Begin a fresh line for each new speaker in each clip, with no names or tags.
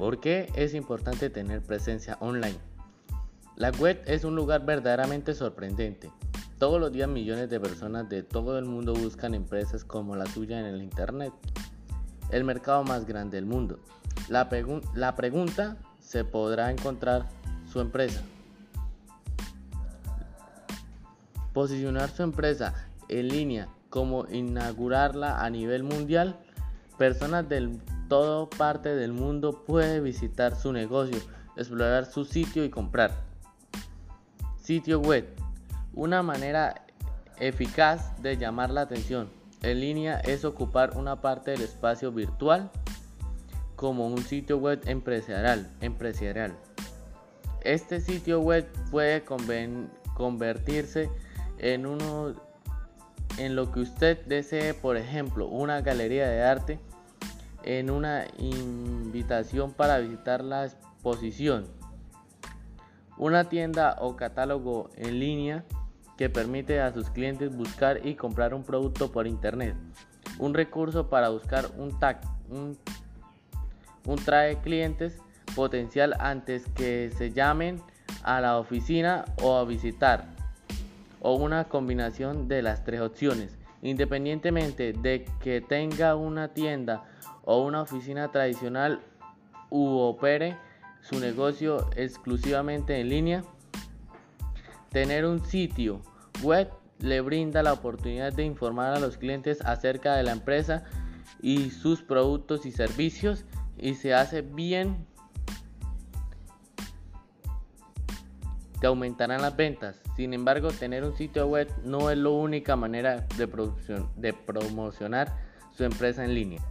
¿Por qué es importante tener presencia online? La web es un lugar verdaderamente sorprendente. Todos los días millones de personas de todo el mundo buscan empresas como la suya en el Internet, el mercado más grande del mundo. La, la pregunta, ¿se podrá encontrar su empresa? Posicionar su empresa en línea como inaugurarla a nivel mundial, personas de toda parte del mundo pueden visitar su negocio, explorar su sitio y comprar. Sitio web, una manera eficaz de llamar la atención en línea es ocupar una parte del espacio virtual como un sitio web empresarial. empresarial. Este sitio web puede convertirse en uno en lo que usted desee, por ejemplo, una galería de arte, en una invitación para visitar la exposición, una tienda o catálogo en línea que permite a sus clientes buscar y comprar un producto por internet, un recurso para buscar un tag, un, un trae clientes potencial antes que se llamen a la oficina o a visitar o una combinación de las tres opciones. Independientemente de que tenga una tienda o una oficina tradicional u opere su negocio exclusivamente en línea, tener un sitio web le brinda la oportunidad de informar a los clientes acerca de la empresa y sus productos y servicios y se hace bien te aumentarán las ventas. Sin embargo, tener un sitio web no es la única manera de, de promocionar su empresa en línea.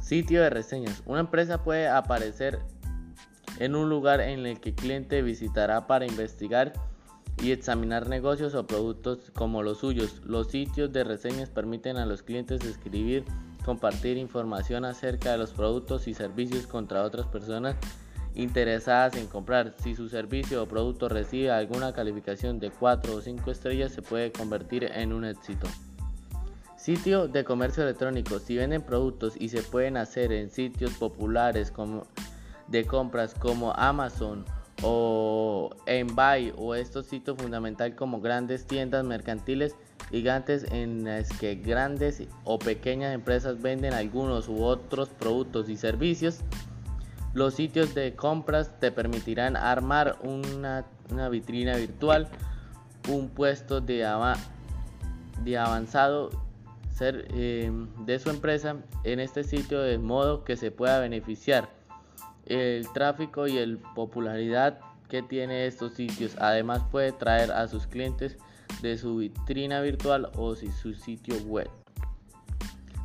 Sitio de reseñas. Una empresa puede aparecer en un lugar en el que el cliente visitará para investigar y examinar negocios o productos como los suyos. Los sitios de reseñas permiten a los clientes escribir, compartir información acerca de los productos y servicios contra otras personas interesadas en comprar. Si su servicio o producto recibe alguna calificación de 4 o 5 estrellas, se puede convertir en un éxito. Sitio de comercio electrónico. Si venden productos y se pueden hacer en sitios populares como de compras como Amazon o Enbuy o estos sitios fundamentales como grandes tiendas mercantiles gigantes en las que grandes o pequeñas empresas venden algunos u otros productos y servicios los sitios de compras te permitirán armar una, vitrina virtual, un puesto de, de avanzado eh, de su empresa en este sitio de modo que se pueda beneficiar el tráfico y el popularidad que tiene estos sitios. Además puede traer a sus clientes de su vitrina virtual o si su sitio web.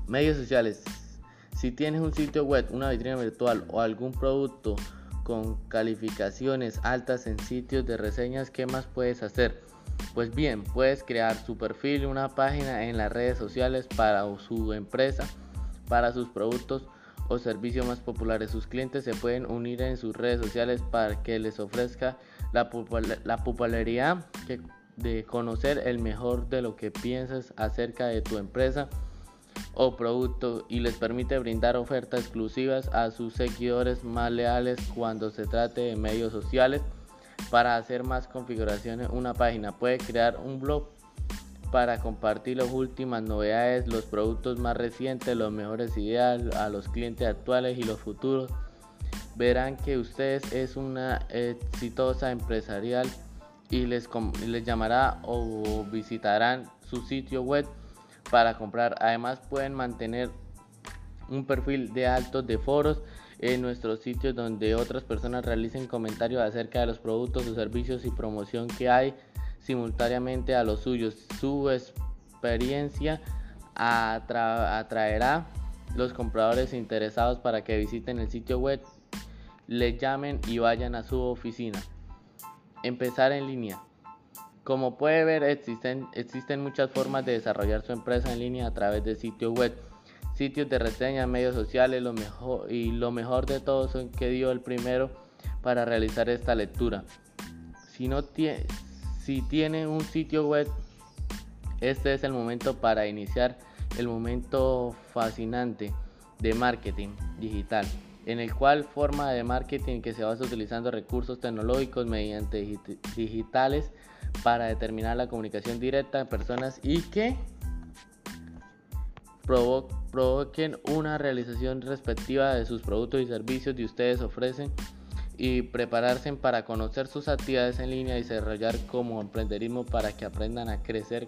Medios sociales. Si tienes un sitio web, una vitrina virtual o algún producto con calificaciones altas en sitios de reseñas, ¿qué más puedes hacer? Pues bien, puedes crear su perfil, una página en las redes sociales para su empresa, para sus productos o servicios más populares. Sus clientes se pueden unir en sus redes sociales para que les ofrezca la, popularidad de conocer el mejor de lo que piensas acerca de tu empresa o producto y les permite brindar ofertas exclusivas a sus seguidores más leales cuando se trate de medios sociales. Para hacer más configuraciones, una página puede crear un blog para compartir las últimas novedades, los productos más recientes, los mejores ideas a los clientes actuales y los futuros. Verán que ustedes es una exitosa empresarial y les, les llamará o visitarán su sitio web para comprar. Además pueden mantener un perfil de altos de foros en nuestros sitios donde otras personas realicen comentarios acerca de los productos o servicios y promoción que hay simultáneamente a los suyos. Su experiencia atraerá los compradores interesados para que visiten el sitio web, le llamen y vayan a su oficina. Empezar en línea. Como puede ver, existen, existen muchas formas de desarrollar su empresa en línea a través de sitios web, sitios de reseña, medios sociales lo mejor, y lo mejor de todo son que dio el primero para realizar esta lectura. Si, no tiene, si tiene un sitio web, este es el momento para iniciar el momento fascinante de marketing digital, en el cual forma de marketing que se basa utilizando recursos tecnológicos mediante digitales para determinar la comunicación directa de personas y que provoquen una realización respectiva de sus productos y servicios que ustedes ofrecen y prepararse para conocer sus actividades en línea y desarrollar como emprenderismo para que aprendan a crecer